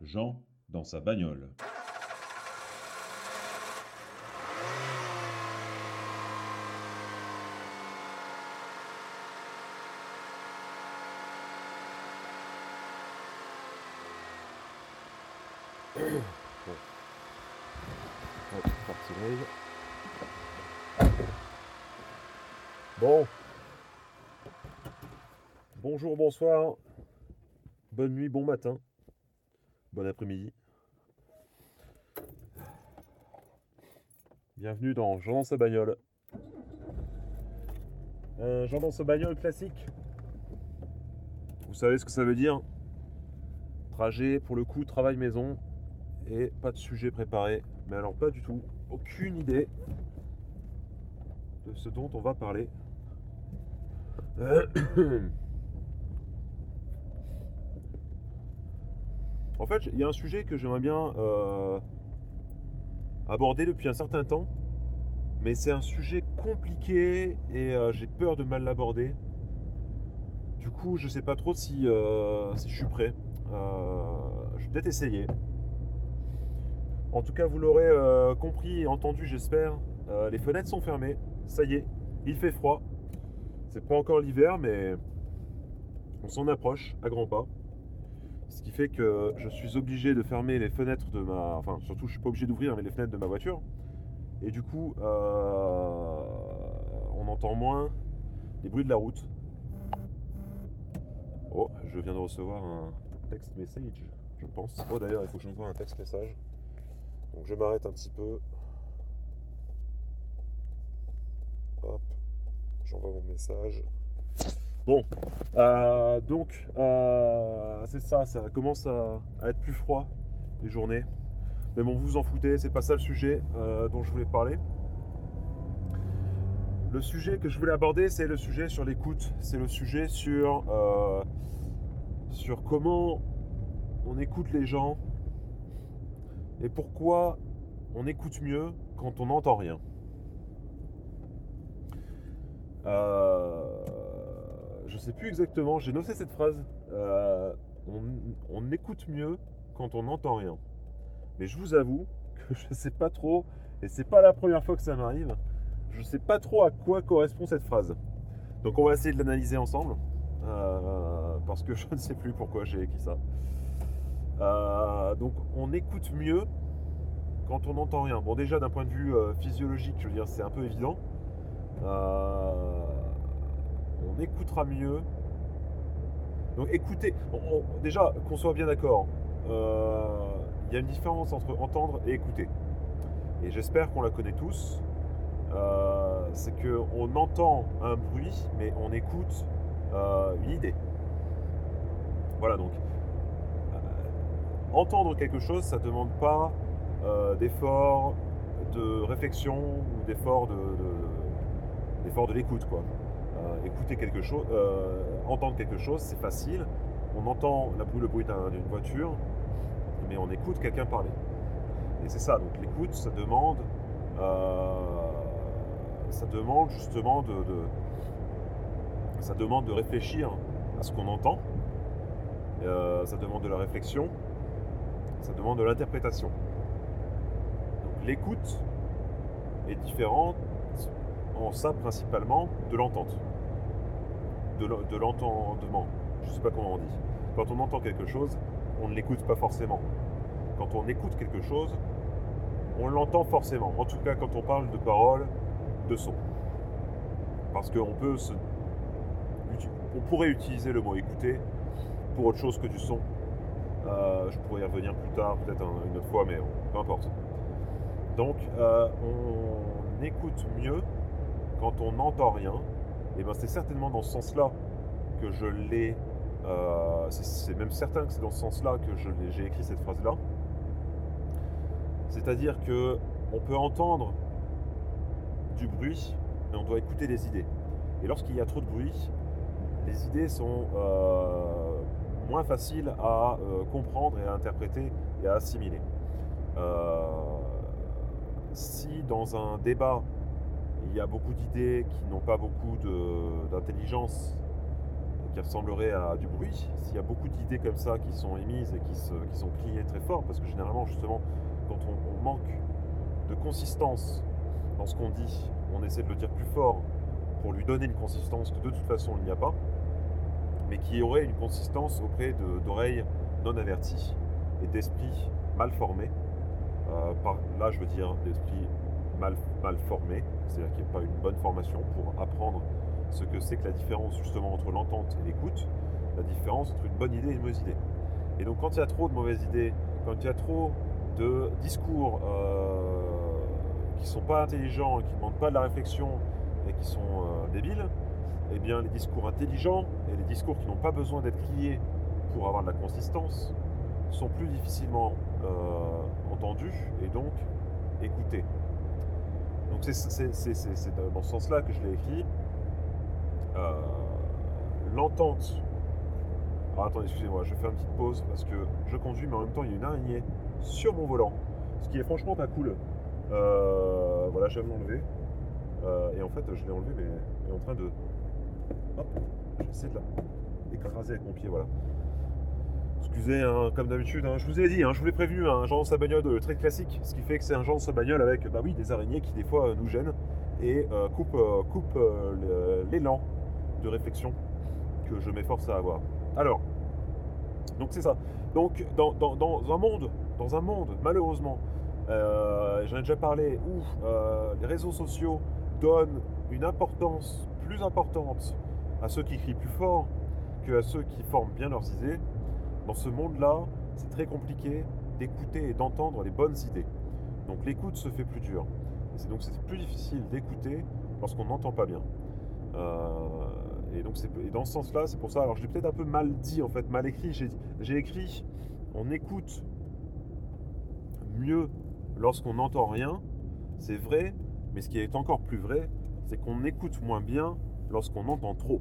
Jean dans sa bagnole. Bon. Bonjour, bonsoir. Bonne nuit, bon matin. Bon après-midi. Bienvenue dans Jean dans sa bagnole. Un Jean dans sa bagnole classique. Vous savez ce que ça veut dire Trajet, pour le coup, travail maison. Et pas de sujet préparé. Mais alors pas du tout. Aucune idée de ce dont on va parler. En fait, il y a un sujet que j'aimerais bien euh, aborder depuis un certain temps, mais c'est un sujet compliqué et euh, j'ai peur de mal l'aborder. Du coup, je sais pas trop si, euh, je suis prêt. je vais peut-être essayer. En tout cas, vous l'aurez compris et entendu, j'espère. les fenêtres sont fermées. Ça y est, il fait froid. C'est pas encore l'hiver, mais on s'en approche à grands pas. Ce qui fait que je suis obligé de fermer les fenêtres de ma. Enfin, surtout, je suis pas obligé d'ouvrir les fenêtres de ma voiture. Et du coup, euh, on entend moins les bruits de la route. Oh, je viens de recevoir un text message, je pense. Oh, d'ailleurs, il faut que j'envoie un text message. Donc, je m'arrête un petit peu. Hop, j'envoie mon message. Bon, euh, donc euh, c'est ça, ça commence à, être plus froid les journées. Mais bon, vous vous en foutez, c'est pas ça le sujet euh, dont je voulais parler. Le sujet que je voulais aborder, c'est le sujet sur l'écoute. C'est le sujet sur, sur comment on écoute les gens et pourquoi on écoute mieux quand on n'entend rien. Je sais plus exactement, j'ai noté cette phrase. Euh, on, écoute mieux quand on n'entend rien. Mais je vous avoue que je ne sais pas trop, et c'est pas la première fois que ça m'arrive, je ne sais pas trop à quoi correspond cette phrase. Donc on va essayer de l'analyser ensemble, euh, parce que je ne sais plus pourquoi j'ai écrit ça. Euh, donc on écoute mieux quand on n'entend rien. Bon déjà d'un point de vue physiologique, je veux dire, c'est un peu évident on écoutera mieux. Donc écoutez, déjà qu'on soit bien d'accord, euh, il y a une différence entre entendre et écouter. Et j'espère qu'on la connaît tous. Euh, c'est qu'on entend un bruit, mais on écoute euh, une idée. Voilà donc. entendre quelque chose, ça ne demande pas d'effort de réflexion ou d'effort de, de, de l'écoute. quoi. Euh, écouter quelque chose, euh, entendre quelque chose, c'est facile. On entend la, le bruit d'une voiture, mais on écoute quelqu'un parler. Et c'est ça, donc l'écoute, ça demande, euh, ça demande justement de, ça demande de réfléchir à ce qu'on entend. ça demande de la réflexion. Ça demande de l'interprétation. Donc l'écoute est différente en ça principalement de l'entente de l'entendement. Je ne sais pas comment on dit. Quand on entend quelque chose, on ne l'écoute pas forcément. Quand on écoute quelque chose, on l'entend forcément. En tout cas, quand on parle de paroles, de son. Parce qu'on peut se, on pourrait utiliser le mot écouter pour autre chose que du son. Euh, je pourrais y revenir plus tard, peut-être une autre fois, mais peu importe. Donc, euh, on écoute mieux quand on n'entend rien et ben c'est certainement dans ce sens-là que je l'ai. Euh, c'est même certain que c'est dans ce sens-là que j'ai écrit cette phrase-là. C'est-à-dire que on peut entendre du bruit, mais on doit écouter les idées. Et lorsqu'il y a trop de bruit, les idées sont euh, moins faciles à euh, comprendre et à interpréter et à assimiler. si dans un débat il y a beaucoup d'idées qui n'ont pas beaucoup d'intelligence, qui ressemblerait à du bruit, s'il y a beaucoup d'idées comme ça qui sont émises et qui, sont criées très fort, parce que généralement, justement, quand on, manque de consistance dans ce qu'on dit, on essaie de le dire plus fort pour lui donner une consistance que de toute façon il n'y a pas, mais qui aurait une consistance auprès d'oreilles non averties et d'esprits mal formés. Euh, par là, je veux dire d'esprits mal, formés, c'est-à-dire qu'il n'y a pas une bonne formation pour apprendre ce que c'est que la différence justement entre l'entente et l'écoute, la différence entre une bonne idée et une mauvaise idée. Et donc quand il y a trop de mauvaises idées, quand il y a trop de discours euh, qui ne sont pas intelligents, qui ne demandent pas de la réflexion et qui sont euh, débiles, eh bien les discours intelligents et les discours qui n'ont pas besoin d'être criés pour avoir de la consistance sont plus difficilement euh, entendus et donc écoutés. Donc c'est- dans ce sens-là que je l'ai écrit. Euh, L'entente. Alors attendez, excusez-moi, je fais une petite pause parce que je conduis, mais en même temps il y a une araignée sur mon volant, ce qui est franchement pas cool. Euh, voilà, j'aime l'enlever. Euh, et en fait, je l'ai enlevé, mais en train de. Hop, j'essaie de la écraser avec mon pied, voilà. Excusez, hein, comme d'habitude, hein, je vous ai dit, hein, je vous l'ai prévenu, un genre de bagnole de très classique, ce qui fait que c'est un genre de bagnole avec, bah des araignées qui des fois euh, nous gênent et euh, coupe, euh, coupe euh, le- l'élan de réflexion que je m'efforce à avoir. Alors, donc c'est ça. Donc dans, un monde, dans un monde, malheureusement, euh, j'en ai déjà parlé, où euh, les réseaux sociaux donnent une importance plus importante à ceux qui crient plus fort que à ceux qui forment bien leurs idées. Dans ce monde-là, c'est très compliqué d'écouter et d'entendre les bonnes idées. Donc l'écoute se fait plus dure. Et c'est donc plus difficile d'écouter lorsqu'on n'entend pas bien. Euh, et donc dans ce sens-là, c'est pour ça. Alors je l'ai peut-être un peu mal dit en fait, mal écrit. J'ai écrit on écoute mieux lorsqu'on n'entend rien. C'est vrai, mais ce qui est encore plus vrai, c'est qu'on écoute moins bien lorsqu'on entend trop.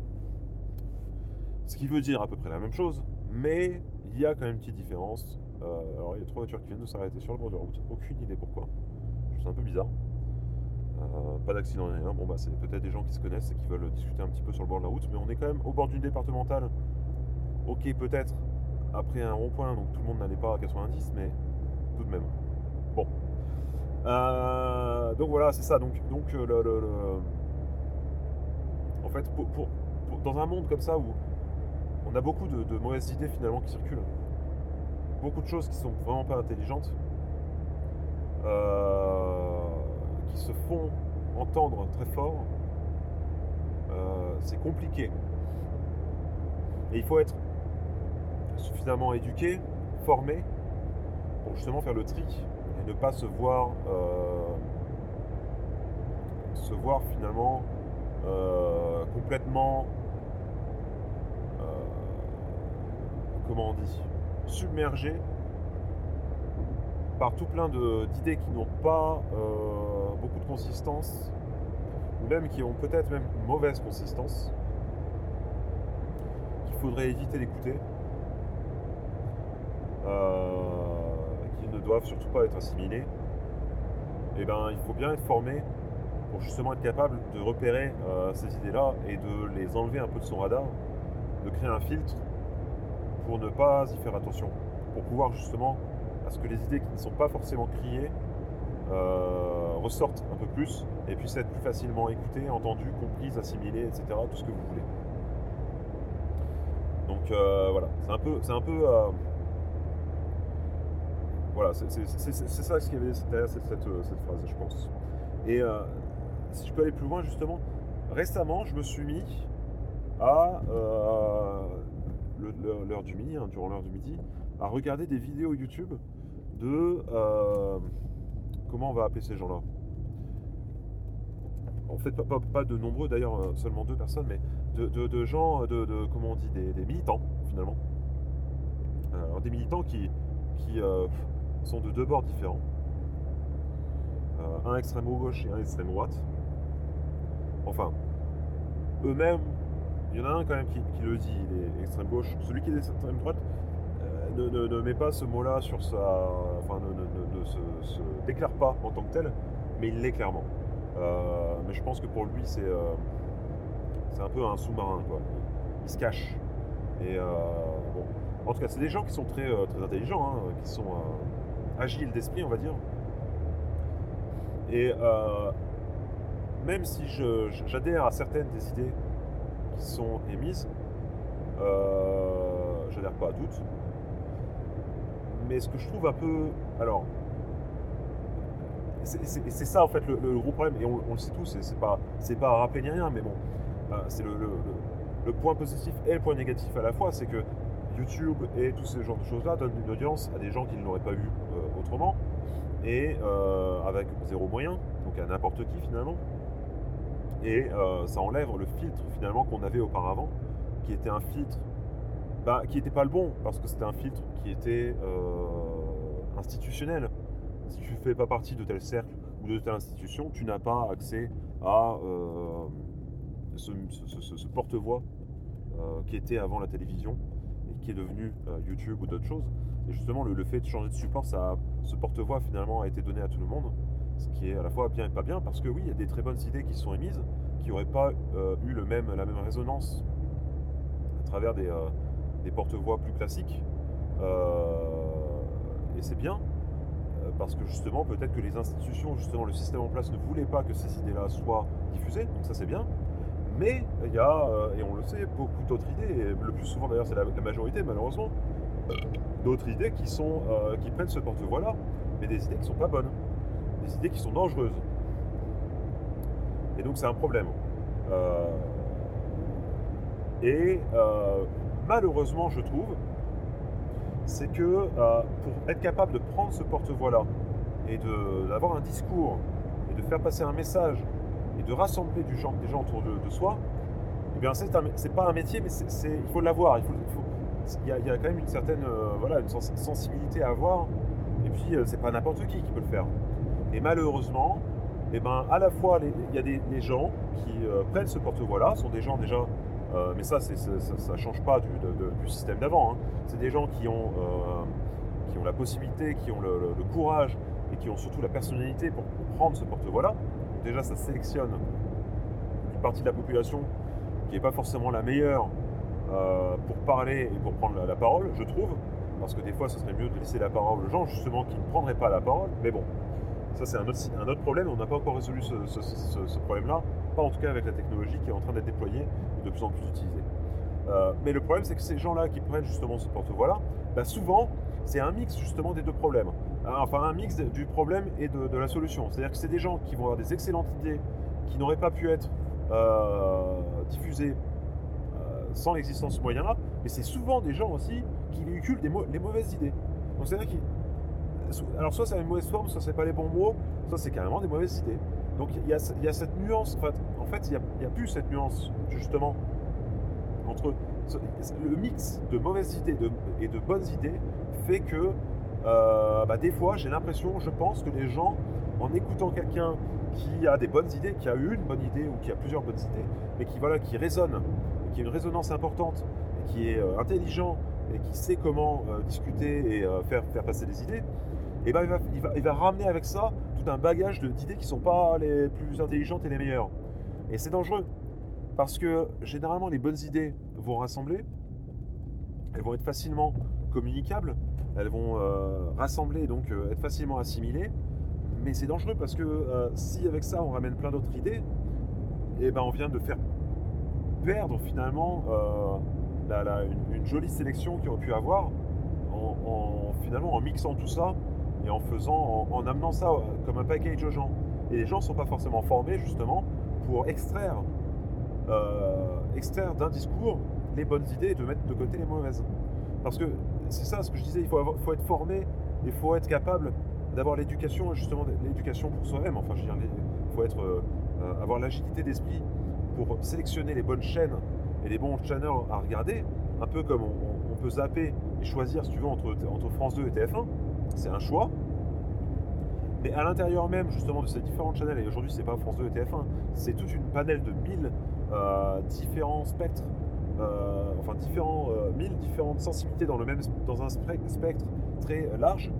Ce qui veut dire à peu près la même chose, mais il y a quand même une petite différence. Euh, alors il y a trois voitures qui viennent de s'arrêter sur le bord de la route. Aucune idée pourquoi. C'est un peu bizarre. Euh, pas d'accident ni rien. Bon bah c'est peut-être des gens qui se connaissent et qui veulent discuter un petit peu sur le bord de la route, mais on est quand même au bord d'une départementale. Ok peut-être après un rond-point, donc tout le monde n'allait pas à 90, mais tout de même. Bon. Euh, donc voilà, c'est ça. Donc, donc le, en fait, pour- dans un monde comme ça où on a beaucoup de, mauvaises idées finalement qui circulent, beaucoup de choses qui sont vraiment pas intelligentes, euh, qui se font entendre très fort, euh, c'est compliqué. Et il faut être suffisamment éduqué, formé, pour justement faire le tri et ne pas se voir, euh, se voir finalement complètement, comment on dit, submergé par tout plein d'idées qui n'ont pas euh, beaucoup de consistance, ou même qui ont peut-être même une mauvaise consistance, qu'il faudrait éviter d'écouter, euh, qui ne doivent surtout pas être assimilés, et ben il faut bien être formé pour justement être capable de repérer euh, ces idées-là et de les enlever un peu de son radar, de créer un filtre pour ne pas y faire attention, pour pouvoir justement à ce que les idées qui ne sont pas forcément criées euh, ressortent un peu plus et puissent être plus facilement écoutées, entendues, comprises, assimilées, etc. Tout ce que vous voulez. Donc euh, voilà, c'est un peu, c'est un peu, euh, voilà, c'est ça ce qu'il y avait derrière cette, cette, phrase, je pense. Et si je peux aller plus loin, justement, récemment, je me suis mis à l'heure du midi, hein, durant l'heure du midi, à regarder des vidéos YouTube de euh, comment on va appeler ces gens-là. En fait, pas, pas- pas de nombreux, d'ailleurs, euh, seulement deux personnes, mais de, de- gens, de, comment on dit, des, militants, finalement. Alors, des militants qui, qui euh, sont de deux bords différents. Un extrême gauche et un extrême droite. Enfin, eux-mêmes, il y en a un quand même qui, le dit, il est extrême gauche. Celui qui est extrême droite euh, ne, ne- met pas ce mot-là sur sa. Enfin, ne, se, déclare pas en tant que tel, mais il l'est clairement. Euh, mais je pense que pour lui, c'est euh, c'est un peu un sous-marin. quoi. Il se cachent. Et bon, en tout cas, c'est des gens qui sont très, très intelligents, hein, qui sont agiles d'esprit, on va dire. Et même si j'adhère à certaines des idées sont émises, euh, j'adhère pas à toutes. Mais ce que je trouve un peu. Alors. C'est ça en fait le, gros problème, et on, le sait tous, c'est pas, pas à rappeler ni rien, mais bon, euh, c'est le- le point positif et le point négatif à la fois, c'est que YouTube et tous ces genres de choses-là donnent une audience à des gens qui ne l'auraient pas vu euh, autrement, et euh, avec zéro moyen, donc à n'importe qui finalement. Et euh, ça enlève le filtre finalement qu'on avait auparavant, qui était un filtre bah, qui n'était pas le bon, parce que c'était un filtre qui était euh, institutionnel. Si tu ne fais pas partie de tel cercle ou de telle institution, tu n'as pas accès à euh, ce, porte-voix qui était avant la télévision et qui est devenu YouTube ou d'autres choses. Et justement, le, fait de changer de support, ce porte-voix finalement a été donné à tout le monde, ce qui est à la fois bien et pas bien, parce que oui, il y a des très bonnes idées qui sont émises, qui n'auraient pas euh, eu la même résonance à travers des, euh, porte-voix plus classiques. Euh, et c'est bien, parce que justement, peut-être que les institutions, justement, le système en place ne voulait pas que ces idées-là soient diffusées, donc ça c'est bien. Mais il y a, et on le sait, beaucoup d'autres idées, et le plus souvent d'ailleurs c'est la, la majorité malheureusement, d'autres idées qui, sont, qui prennent ce porte-voix-là, mais des idées qui sont pas bonnes, des idées qui sont dangereuses. Et donc c'est un problème. Euh, et euh, malheureusement, je trouve, c'est que euh, pour être capable de prendre ce porte-voix-là et d'avoir un discours et de faire passer un message et de rassembler du gens, des gens autour de, soi, eh bien c'est pas un métier, mais il faut l'avoir. Il y, a, quand même une certaine voilà, une sens- sensibilité à avoir. Et puis c'est pas n'importe qui qui peut le faire. Et malheureusement, eh ben, à la fois il y a des, gens qui euh, prennent ce porte-voix-là, sont des gens déjà, euh, mais ça, ça, ne change pas du, système d'avant. hein. C'est des gens qui ont, euh, qui ont la possibilité, qui ont le, courage et qui ont surtout la personnalité pour, prendre ce porte-voix-là. Déjà, ça sélectionne une partie de la population qui n'est pas forcément la meilleure pour parler et pour prendre la, la parole, je trouve. Parce que des fois, ce serait mieux de laisser la parole aux gens justement qui ne prendraient pas la parole. Mais bon, ça c'est un autre, un autre problème. On n'a pas encore résolu ce, problème-là. Pas en tout cas avec la technologie qui est en train d'être déployée et de plus en plus utilisée. Euh, mais le problème, c'est que ces gens-là qui prennent justement ce porte-voix-là, bah, souvent, c'est un mix justement des deux problèmes. Hein, Enfin, un mix du problème et de, la solution. C'est-à-dire que c'est des gens qui vont avoir des excellentes idées qui n'auraient pas pu être euh, diffusées euh, sans l'existence de ce moyen-là, mais c'est souvent des gens aussi qui véhiculent des les mauvaises idées. Donc c'est-à-dire qu'ils... Alors soit c'est une mauvaise forme, soit c'est pas les bons mots, soit c'est carrément des mauvaises idées. Donc il y a, cette nuance, en fait, en fait il n'y a, plus cette nuance justement entre le mix de mauvaises idées et de bonnes idées fait que euh, bah, des fois j'ai l'impression, je pense que les gens, en écoutant quelqu'un qui a des bonnes idées, qui a une bonne idée ou qui a plusieurs bonnes idées, mais qui voilà, qui résonne, qui a une résonance importante, qui est euh, intelligent et qui sait comment euh, discuter et faire, faire passer des idées, et ben il, va, ramener avec ça tout un bagage d'idées qui ne sont pas les plus intelligentes et les meilleures. Et c'est dangereux. Parce que généralement, les bonnes idées vont rassembler, elles vont être facilement communicables, elles vont euh, rassembler, donc euh, être facilement assimilées. Mais c'est dangereux parce que euh, si avec ça on ramène plein d'autres idées, et ben on vient de faire perdre finalement euh, une, jolie sélection qu'il aurait pu avoir en- finalement en mixant tout ça et en faisant, en, en amenant ça euh, comme un package aux gens. Et les gens ne sont pas forcément formés justement pour extraire, euh, extraire d'un discours les bonnes idées et de mettre de côté les mauvaises. Parce que c'est ça ce que je disais, il faut, être formé, il faut être capable d'avoir l'éducation, justement l'éducation pour soi-même. Enfin, je veux dire, il faut être, euh, avoir l'agilité d'esprit pour sélectionner les bonnes chaînes et les bons channels à regarder, un peu comme on, peut zapper et choisir, si tu veux, entre France 2 et TF1. C'est un choix. Mais à l'intérieur même, justement, de ces différentes channels, et aujourd'hui, c'est pas France 2 et TF1, c'est toute une panel de 1000 euh, différents spectres, euh, enfin, différents, euh, 1000 différentes sensibilités dans, le même, dans un spec- spectre très large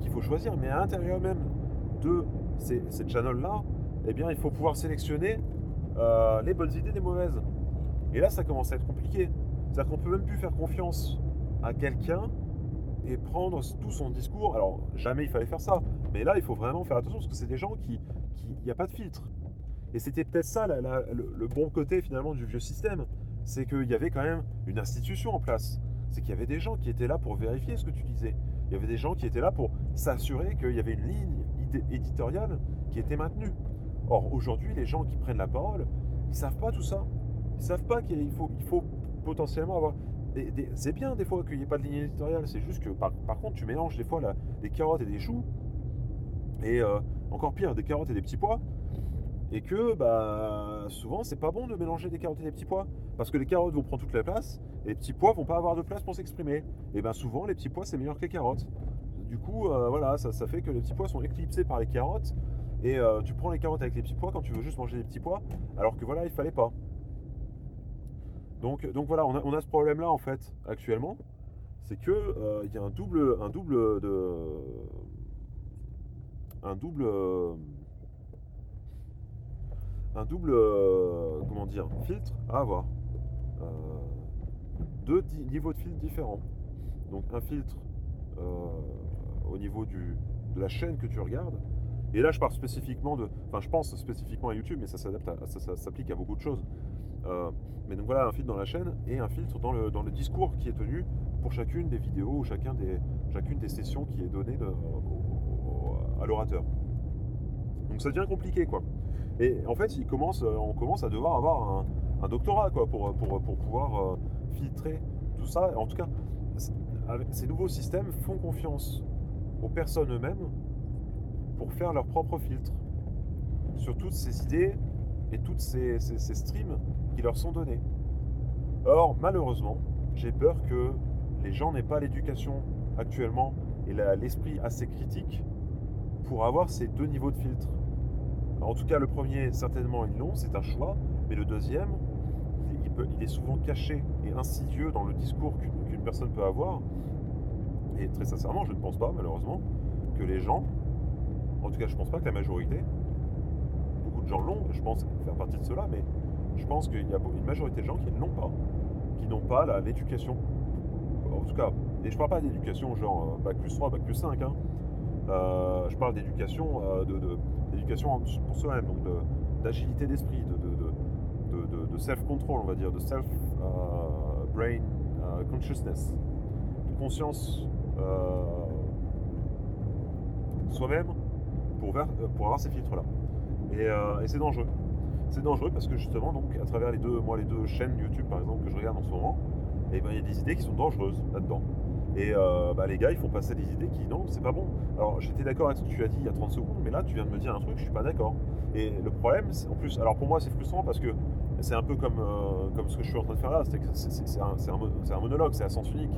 qu'il faut choisir. Mais à l'intérieur même de ces, ces channels-là, eh bien, il faut pouvoir sélectionner euh, les bonnes idées des mauvaises. Et là, ça commence à être compliqué. C'est-à-dire qu'on peut même plus faire confiance à quelqu'un et prendre tout son discours. Alors, jamais il fallait faire ça. Mais là, il faut vraiment faire attention parce que c'est des gens qui. Il n'y a pas de filtre. Et c'était peut-être ça le, bon côté finalement du vieux système. C'est qu'il y avait quand même une institution en place. C'est qu'il y avait des gens qui étaient là pour vérifier ce que tu disais. Il y avait des gens qui étaient là pour s'assurer qu'il y avait une ligne éditoriale qui était maintenue. Or, aujourd'hui, les gens qui prennent la parole, ils ne savent pas tout ça. Ils ne savent pas qu'il faut, il faut potentiellement avoir c'est bien des fois qu'il n'y ait pas de ligne éditoriale, c'est juste que par, contre tu mélanges des fois des carottes et des choux, et euh, encore pire, des carottes et des petits pois, et que bah, souvent c'est pas bon de mélanger des carottes et des petits pois, parce que les carottes vont prendre toute la place, et les petits pois vont pas avoir de place pour s'exprimer. Et bien souvent les petits pois c'est meilleur que les carottes. Du coup, euh, voilà, ça, fait que les petits pois sont éclipsés par les carottes, et euh, tu prends les carottes avec les petits pois quand tu veux juste manger des petits pois, alors que voilà, il fallait pas. Donc, voilà, on a, ce problème-là en fait actuellement, c'est que euh, il y a un double, un double de, un double, un double, euh, comment dire, filtre à avoir. Euh, deux niveaux de filtre différents. Donc un filtre au niveau du, de la chaîne que tu regardes. Et là, je parle spécifiquement de, enfin, je pense spécifiquement à YouTube, mais ça s'adapte, ça s'applique à beaucoup de choses. Euh, mais donc voilà, un filtre dans la chaîne et un filtre dans le, discours qui est tenu pour chacune des vidéos ou chacune des sessions qui est donnée à l'orateur. Donc ça devient compliqué quoi. Et en fait, commence, on commence à devoir avoir un, doctorat quoi, pour, pouvoir euh, filtrer tout ça. En tout cas, ces nouveaux systèmes font confiance aux personnes eux-mêmes pour faire leur propre filtre sur toutes ces idées et toutes ces streams qui leur sont donnés. Or, malheureusement, j'ai peur que les gens n'aient pas l'éducation actuellement et l'esprit assez critique pour avoir ces deux niveaux de filtre. En tout cas, le premier, certainement, ils l'ont, c'est un choix, mais le deuxième, il, est souvent caché et insidieux dans le discours qu'une personne peut avoir. Et très sincèrement, je ne pense pas, malheureusement, que les gens, en tout cas, je ne pense pas que la majorité, beaucoup de gens l'ont, je pense faire partie de cela, mais je pense qu'il y a une majorité de gens qui ne l'ont pas, qui n'ont pas l'éducation. En tout cas, et je parle pas d'éducation genre euh, bac plus 3, bac plus 5. Hein. Euh, je parle d'éducation euh, pour soi-même, donc d'agilité d'esprit, de, self-control, on va dire, de self-brain consciousness, de conscience soi-même pour avoir ces filtres-là. et c'est dangereux c'est dangereux parce que justement, donc, à travers les deux, moi, les deux chaînes YouTube, par exemple, que je regarde en ce moment, eh ben, il y a des idées qui sont dangereuses là-dedans. Et euh, bah, les gars, ils font passer des idées qui, non, c'est pas bon. Alors, j'étais d'accord avec ce que tu as dit il y a 30 secondes, mais là, tu viens de me dire un truc, je suis pas d'accord. Et le problème, en plus, alors pour moi, c'est frustrant parce que c'est un peu comme, euh, comme ce que je suis en train de faire là, c'est un, un, monologue, c'est à sens unique.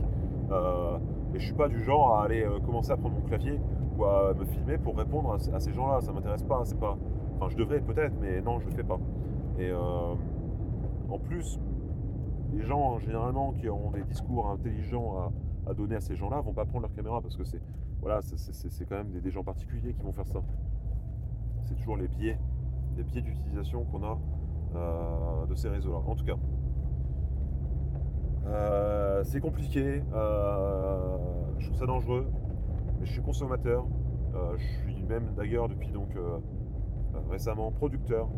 Euh, et je suis pas du genre à aller commencer à prendre mon clavier ou à me filmer pour répondre à, ces gens-là, ça m'intéresse pas, c'est pas. Enfin, je devrais peut-être, mais non, je le fais pas. Et euh, en plus, les gens généralement qui ont des discours intelligents à, donner à ces gens-là vont pas prendre leur caméra parce que c'est voilà, quand même des, gens particuliers qui vont faire ça. C'est toujours les biais, les biais d'utilisation qu'on a euh, de ces réseaux-là. En tout cas, euh, c'est compliqué. je trouve ça dangereux, mais je suis consommateur. je suis même d'ailleurs depuis donc récemment producteur.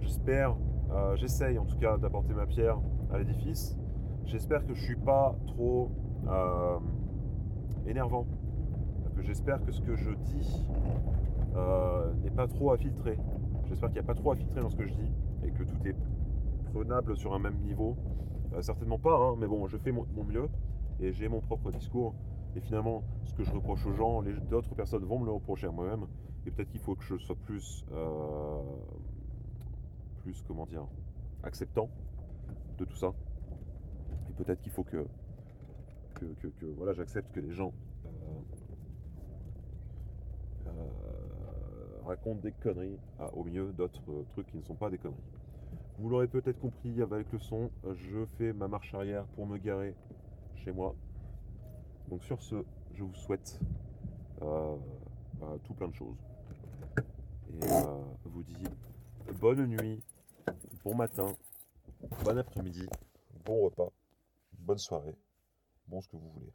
J'espère, euh, j'essaye en tout cas d'apporter ma pierre à l'édifice. J'espère que je suis pas trop euh, énervant. J'espère que ce que je dis euh, n'est pas trop à filtrer. J'espère qu'il n'y a pas trop à filtrer dans ce que je dis et que tout est prenable sur un même niveau. certainement pas, hein, mais bon, je fais mon, mieux et j'ai mon propre discours. Et finalement, ce que je reproche aux gens, d'autres personnes vont me le reprocher à moi-même. Et peut-être qu'il faut que je sois plus, euh, plus, comment dire, acceptant de tout ça. Et peut-être qu'il faut que, que, voilà, j'accepte que les gens euh, euh, racontent des conneries au milieu d'autres trucs qui ne sont pas des conneries. Vous l'aurez peut-être compris avec le son, je fais ma marche arrière pour me garer chez moi. Donc sur ce, je vous souhaite tout plein de choses et euh, vous dis bonne nuit, bon matin, bon après-midi, bon repas bonne soirée, bon ce que vous voulez.